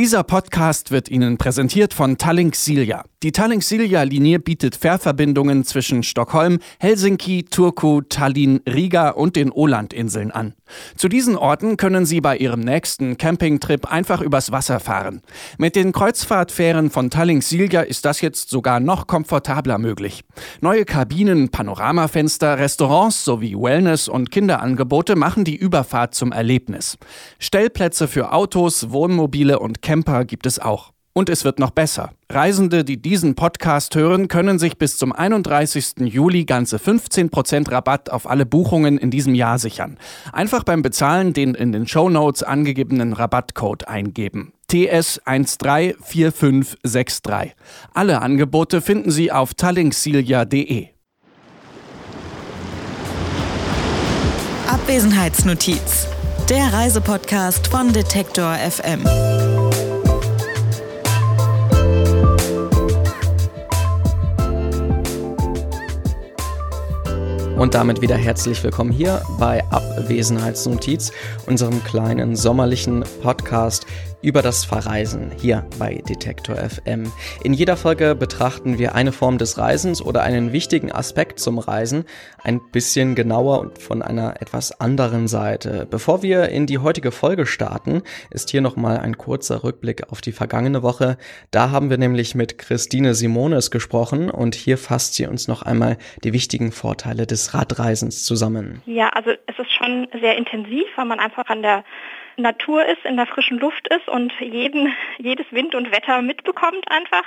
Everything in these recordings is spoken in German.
Dieser Podcast wird Ihnen präsentiert von Tallink Silja. Die Tallink Silja Linie bietet Fährverbindungen zwischen Stockholm, Helsinki, Turku, Tallinn, Riga und den Ålandinseln an. Zu diesen Orten können Sie bei Ihrem nächsten Campingtrip einfach übers Wasser fahren. Mit den Kreuzfahrtfähren von Tallink Silja ist das jetzt sogar noch komfortabler möglich. Neue Kabinen, Panoramafenster, Restaurants sowie Wellness- und Kinderangebote machen die Überfahrt zum Erlebnis. Stellplätze für Autos, Wohnmobile und Camper gibt es auch. Und es wird noch besser. Reisende, die diesen Podcast hören, können sich bis zum 31. Juli ganze 15% Rabatt auf alle Buchungen in diesem Jahr sichern. Einfach beim Bezahlen den in den Show Notes angegebenen Rabattcode eingeben. TS134563. Alle Angebote finden Sie auf tallinksilja.de. Abwesenheitsnotiz. Der Reisepodcast von Detektor FM. Und damit wieder herzlich willkommen hier bei Abwesenheitsnotiz, unserem kleinen sommerlichen Podcast über das Verreisen hier bei Detektor FM. In jeder Folge betrachten wir eine Form des Reisens oder einen wichtigen Aspekt zum Reisen ein bisschen genauer und von einer etwas anderen Seite. Bevor wir in die heutige Folge starten, ist hier nochmal ein kurzer Rückblick auf die vergangene Woche. Da haben wir nämlich mit Christine Simones gesprochen und hier fasst sie uns noch einmal die wichtigen Vorteile des Radreisens zusammen. Ja, also es ist schon sehr intensiv, weil man einfach an der Natur ist, in der frischen Luft ist und jeden, jedes Wind und Wetter mitbekommt einfach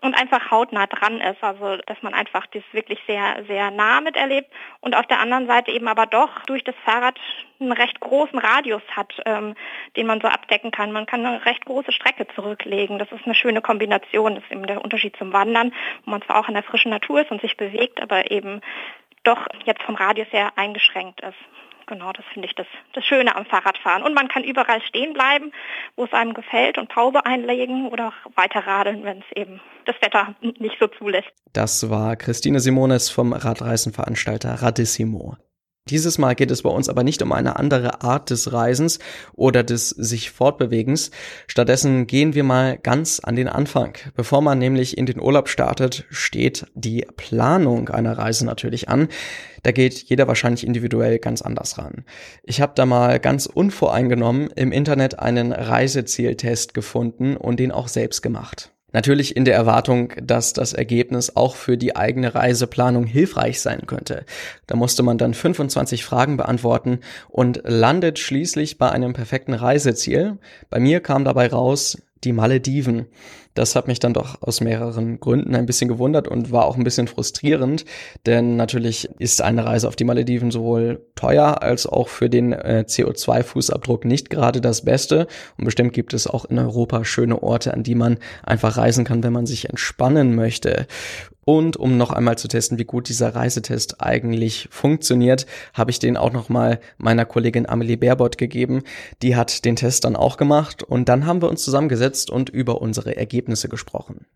und einfach hautnah dran ist. Also dass man einfach das wirklich sehr, sehr nah miterlebt und auf der anderen Seite eben aber doch durch das Fahrrad einen recht großen Radius hat, ähm, den man so abdecken kann. Man kann eine recht große Strecke zurücklegen. Das ist eine schöne Kombination. Das ist eben der Unterschied zum Wandern, wo man zwar auch in der frischen Natur ist und sich bewegt, aber eben doch jetzt vom Radius her eingeschränkt ist genau, das finde ich das, das Schöne am Fahrradfahren. Und man kann überall stehen bleiben, wo es einem gefällt und Pause einlegen oder weiter radeln, wenn es eben das Wetter nicht so zulässt. Das war Christine Simones vom Radreisenveranstalter Radissimo. Dieses Mal geht es bei uns aber nicht um eine andere Art des Reisens oder des sich Fortbewegens. Stattdessen gehen wir mal ganz an den Anfang. Bevor man nämlich in den Urlaub startet, steht die Planung einer Reise natürlich an. Da geht jeder wahrscheinlich individuell ganz anders ran. Ich habe da mal ganz unvoreingenommen im Internet einen Reisezieltest gefunden und den auch selbst gemacht. Natürlich in der Erwartung, dass das Ergebnis auch für die eigene Reiseplanung hilfreich sein könnte. Da musste man dann 25 Fragen beantworten und landet schließlich bei einem perfekten Reiseziel. Bei mir kam dabei raus die Malediven. Das hat mich dann doch aus mehreren Gründen ein bisschen gewundert und war auch ein bisschen frustrierend, denn natürlich ist eine Reise auf die Malediven sowohl teuer als auch für den äh, CO2-Fußabdruck nicht gerade das Beste. Und bestimmt gibt es auch in Europa schöne Orte, an die man einfach reisen kann, wenn man sich entspannen möchte. Und um noch einmal zu testen, wie gut dieser Reisetest eigentlich funktioniert, habe ich den auch noch mal meiner Kollegin Amelie Baerbott gegeben. Die hat den Test dann auch gemacht und dann haben wir uns zusammengesetzt und über unsere Ergebnisse gesprochen.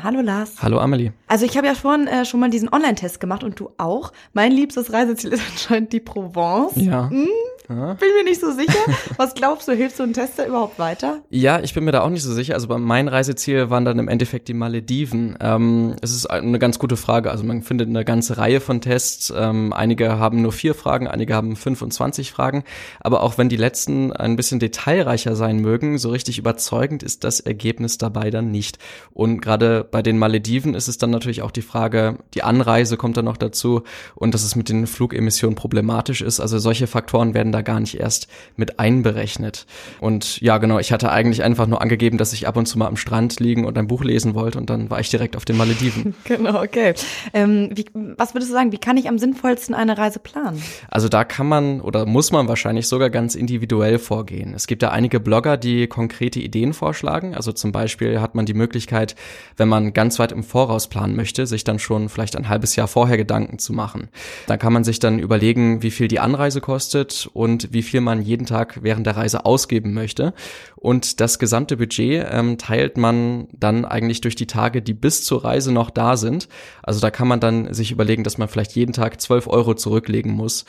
Hallo Lars. Hallo Amelie. Also ich habe ja vorhin äh, schon mal diesen Online-Test gemacht und du auch. Mein liebstes Reiseziel ist anscheinend die Provence. Ja. Hm, Bin mir nicht so sicher. Was glaubst du, hilft so ein Tester überhaupt weiter? Ja, ich bin mir da auch nicht so sicher. Also mein Reiseziel waren dann im Endeffekt die Malediven. Ähm, es ist eine ganz gute Frage. Also man findet eine ganze Reihe von Tests. Ähm, einige haben nur vier Fragen, einige haben 25 Fragen. Aber auch wenn die letzten ein bisschen detailreicher sein mögen, so richtig überzeugend ist das Ergebnis dabei dann nicht. Und gerade bei den Malediven ist es dann natürlich auch die Frage, die Anreise kommt dann noch dazu und dass es mit den Flugemissionen problematisch ist. Also solche Faktoren werden da gar nicht erst mit einberechnet. Und ja, genau, ich hatte eigentlich einfach nur angegeben, dass ich ab und zu mal am Strand liegen und ein Buch lesen wollte und dann war ich direkt auf den Malediven. genau, okay. Ähm, wie, was würdest du sagen, wie kann ich am sinnvollsten eine Reise planen? Also da kann man oder muss man wahrscheinlich sogar ganz individuell vorgehen. Es gibt da einige Blogger, die konkrete Ideen vorschlagen. Also zum Beispiel hat man die Möglichkeit, wenn man ganz weit im Voraus planen möchte, sich dann schon vielleicht ein halbes Jahr vorher Gedanken zu machen. Dann kann man sich dann überlegen, wie viel die Anreise kostet und wie viel man jeden Tag während der Reise ausgeben möchte. Und das gesamte Budget ähm, teilt man dann eigentlich durch die Tage, die bis zur Reise noch da sind. Also da kann man dann sich überlegen, dass man vielleicht jeden Tag 12 Euro zurücklegen muss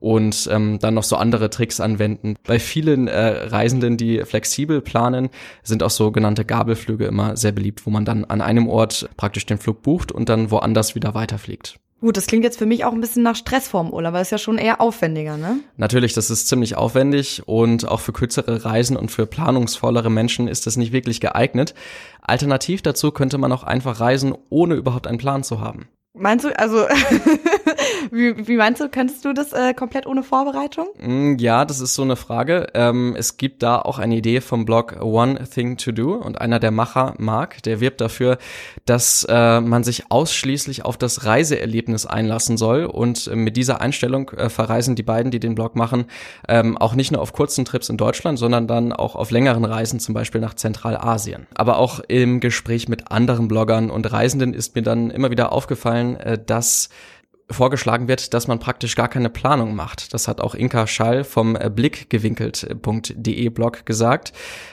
und ähm, dann noch so andere Tricks anwenden. Bei vielen äh, Reisenden, die flexibel planen, sind auch sogenannte Gabelflüge immer sehr beliebt, wo man dann an einem Ort praktisch den Flug bucht und dann woanders wieder weiterfliegt. Gut, das klingt jetzt für mich auch ein bisschen nach Stress vorm Urlaub, weil es ja schon eher aufwendiger, ne? Natürlich, das ist ziemlich aufwendig und auch für kürzere Reisen und für planungsvollere Menschen ist das nicht wirklich geeignet. Alternativ dazu könnte man auch einfach reisen, ohne überhaupt einen Plan zu haben. Meinst du, also wie, wie meinst du, könntest du das äh, komplett ohne Vorbereitung? Mm, ja, das ist so eine Frage. Ähm, es gibt da auch eine Idee vom Blog One Thing to Do und einer der Macher, Mark, der wirbt dafür, dass äh, man sich ausschließlich auf das Reiseerlebnis einlassen soll und äh, mit dieser Einstellung äh, verreisen die beiden, die den Blog machen, ähm, auch nicht nur auf kurzen Trips in Deutschland, sondern dann auch auf längeren Reisen, zum Beispiel nach Zentralasien. Aber auch im Gespräch mit anderen Bloggern und Reisenden ist mir dann immer wieder aufgefallen, äh, dass vorgeschlagen wird, dass man praktisch gar keine Planung macht. Das hat auch Inka Schall vom äh, blickgewinkelt.de Blog gesagt,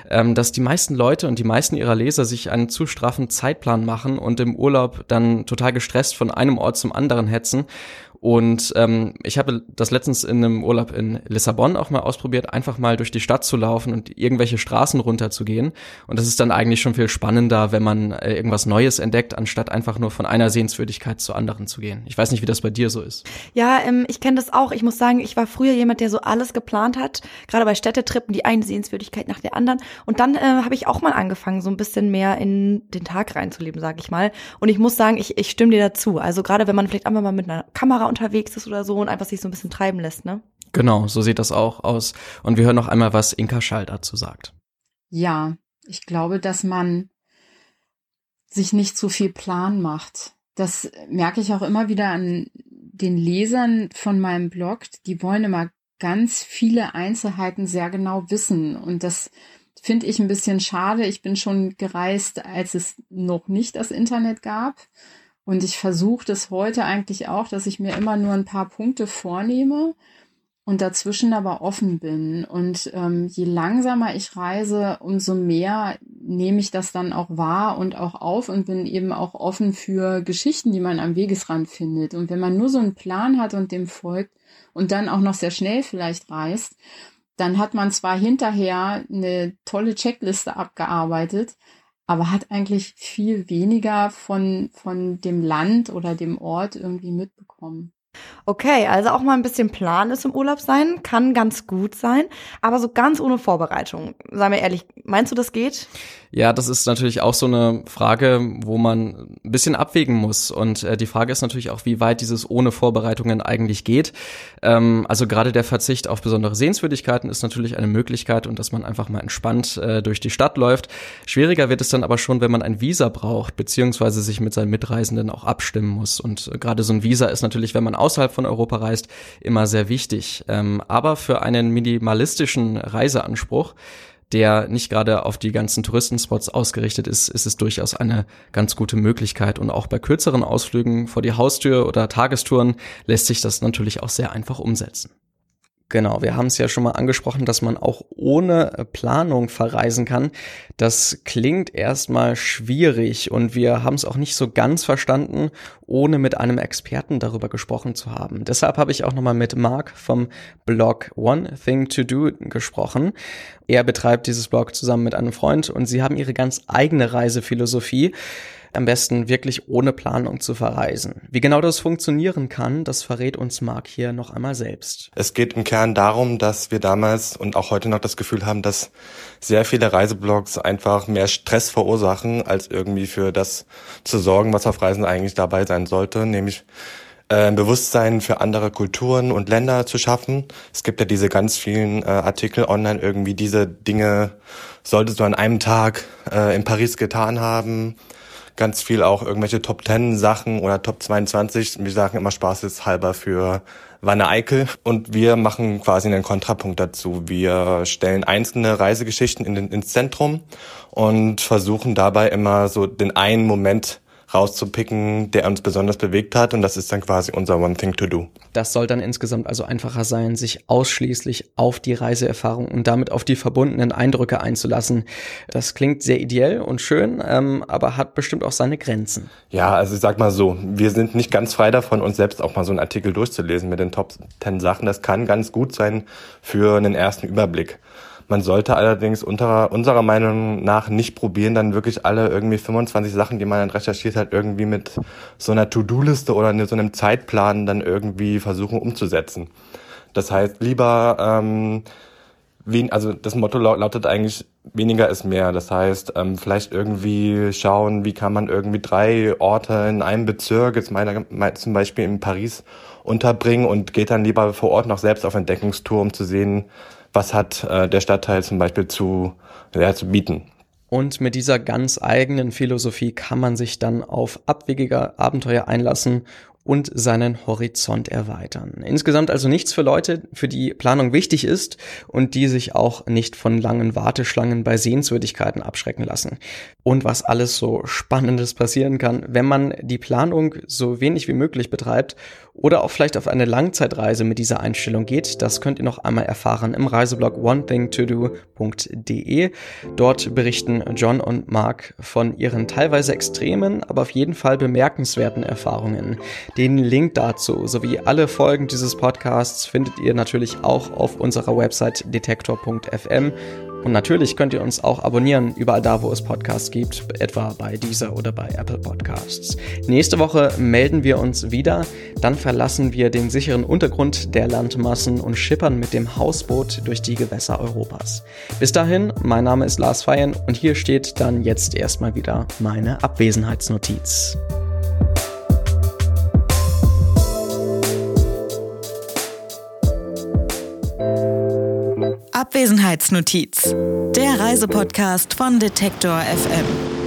ähm, dass die meisten Leute und die meisten ihrer Leser sich einen zu straffen Zeitplan machen und im Urlaub dann total gestresst von einem Ort zum anderen hetzen und ähm, ich habe das letztens in einem Urlaub in Lissabon auch mal ausprobiert, einfach mal durch die Stadt zu laufen und irgendwelche Straßen runterzugehen. Und das ist dann eigentlich schon viel spannender, wenn man äh, irgendwas Neues entdeckt, anstatt einfach nur von einer Sehenswürdigkeit zur anderen zu gehen. Ich weiß nicht, wie das bei dir so ist. Ja, ähm, ich kenne das auch. Ich muss sagen, ich war früher jemand, der so alles geplant hat, gerade bei Städtetrippen, die eine Sehenswürdigkeit nach der anderen. Und dann äh, habe ich auch mal angefangen, so ein bisschen mehr in den Tag reinzuleben, sage ich mal. Und ich muss sagen, ich, ich stimme dir dazu. Also gerade wenn man vielleicht einfach mal mit einer Kamera unterwegs ist oder so und einfach sich so ein bisschen treiben lässt, ne? Genau, so sieht das auch aus. Und wir hören noch einmal, was Inka Schall dazu sagt. Ja, ich glaube, dass man sich nicht zu viel Plan macht. Das merke ich auch immer wieder an den Lesern von meinem Blog. Die wollen immer ganz viele Einzelheiten sehr genau wissen. Und das finde ich ein bisschen schade. Ich bin schon gereist, als es noch nicht das Internet gab. Und ich versuche das heute eigentlich auch, dass ich mir immer nur ein paar Punkte vornehme und dazwischen aber offen bin. Und ähm, je langsamer ich reise, umso mehr nehme ich das dann auch wahr und auch auf und bin eben auch offen für Geschichten, die man am Wegesrand findet. Und wenn man nur so einen Plan hat und dem folgt und dann auch noch sehr schnell vielleicht reist, dann hat man zwar hinterher eine tolle Checkliste abgearbeitet, aber hat eigentlich viel weniger von, von dem Land oder dem Ort irgendwie mitbekommen. Okay, also auch mal ein bisschen Plan ist im Urlaub sein, kann ganz gut sein, aber so ganz ohne Vorbereitung. Sei mir ehrlich, meinst du, das geht? Ja, das ist natürlich auch so eine Frage, wo man ein bisschen abwägen muss. Und äh, die Frage ist natürlich auch, wie weit dieses ohne Vorbereitungen eigentlich geht. Ähm, also gerade der Verzicht auf besondere Sehenswürdigkeiten ist natürlich eine Möglichkeit und dass man einfach mal entspannt äh, durch die Stadt läuft. Schwieriger wird es dann aber schon, wenn man ein Visa braucht, beziehungsweise sich mit seinen Mitreisenden auch abstimmen muss. Und äh, gerade so ein Visa ist natürlich, wenn man außerhalb von Europa reist, immer sehr wichtig. Ähm, aber für einen minimalistischen Reiseanspruch der nicht gerade auf die ganzen Touristenspots ausgerichtet ist, ist es durchaus eine ganz gute Möglichkeit. Und auch bei kürzeren Ausflügen vor die Haustür oder Tagestouren lässt sich das natürlich auch sehr einfach umsetzen. Genau, wir haben es ja schon mal angesprochen, dass man auch ohne Planung verreisen kann. Das klingt erstmal schwierig und wir haben es auch nicht so ganz verstanden, ohne mit einem Experten darüber gesprochen zu haben. Deshalb habe ich auch nochmal mit Mark vom Blog One Thing to Do gesprochen. Er betreibt dieses Blog zusammen mit einem Freund und sie haben ihre ganz eigene Reisephilosophie am besten wirklich ohne Planung zu verreisen. Wie genau das funktionieren kann, das verrät uns Marc hier noch einmal selbst. Es geht im Kern darum, dass wir damals und auch heute noch das Gefühl haben, dass sehr viele Reiseblogs einfach mehr Stress verursachen, als irgendwie für das zu sorgen, was auf Reisen eigentlich dabei sein sollte, nämlich äh, Bewusstsein für andere Kulturen und Länder zu schaffen. Es gibt ja diese ganz vielen äh, Artikel online, irgendwie diese Dinge solltest du an einem Tag äh, in Paris getan haben ganz viel auch irgendwelche Top 10 Sachen oder Top 22. Wir sagen immer spaßeshalber für Wanne Eickel und wir machen quasi einen Kontrapunkt dazu. Wir stellen einzelne Reisegeschichten in den, ins Zentrum und versuchen dabei immer so den einen Moment rauszupicken, der uns besonders bewegt hat. Und das ist dann quasi unser One Thing to Do. Das soll dann insgesamt also einfacher sein, sich ausschließlich auf die Reiseerfahrung und damit auf die verbundenen Eindrücke einzulassen. Das klingt sehr ideell und schön, ähm, aber hat bestimmt auch seine Grenzen. Ja, also ich sag mal so, wir sind nicht ganz frei davon, uns selbst auch mal so einen Artikel durchzulesen mit den Top 10 Sachen. Das kann ganz gut sein für einen ersten Überblick. Man sollte allerdings unserer, unserer Meinung nach nicht probieren, dann wirklich alle irgendwie 25 Sachen, die man dann recherchiert hat, irgendwie mit so einer To-Do-Liste oder so einem Zeitplan dann irgendwie versuchen umzusetzen. Das heißt, lieber, ähm, wen, also das Motto lautet eigentlich, weniger ist mehr. Das heißt, ähm, vielleicht irgendwie schauen, wie kann man irgendwie drei Orte in einem Bezirk, jetzt meiner, zum Beispiel in Paris, unterbringen und geht dann lieber vor Ort noch selbst auf Entdeckungstour, um zu sehen, was hat äh, der Stadtteil zum Beispiel zu, ja, zu bieten. Und mit dieser ganz eigenen Philosophie kann man sich dann auf abwegige Abenteuer einlassen und seinen Horizont erweitern. Insgesamt also nichts für Leute, für die Planung wichtig ist und die sich auch nicht von langen Warteschlangen bei Sehenswürdigkeiten abschrecken lassen. Und was alles so Spannendes passieren kann, wenn man die Planung so wenig wie möglich betreibt oder auch vielleicht auf eine Langzeitreise mit dieser Einstellung geht, das könnt ihr noch einmal erfahren im Reiseblog onethingtodo.de. Dort berichten John und Mark von ihren teilweise extremen, aber auf jeden Fall bemerkenswerten Erfahrungen. Den Link dazu sowie alle Folgen dieses Podcasts findet ihr natürlich auch auf unserer Website detektor.fm und natürlich könnt ihr uns auch abonnieren, überall da, wo es Podcasts gibt, etwa bei dieser oder bei Apple Podcasts. Nächste Woche melden wir uns wieder. Dann verlassen wir den sicheren Untergrund der Landmassen und schippern mit dem Hausboot durch die Gewässer Europas. Bis dahin, mein Name ist Lars Feyen und hier steht dann jetzt erstmal wieder meine Abwesenheitsnotiz. Abwesenheitsnotiz, der Reisepodcast von Detektor FM.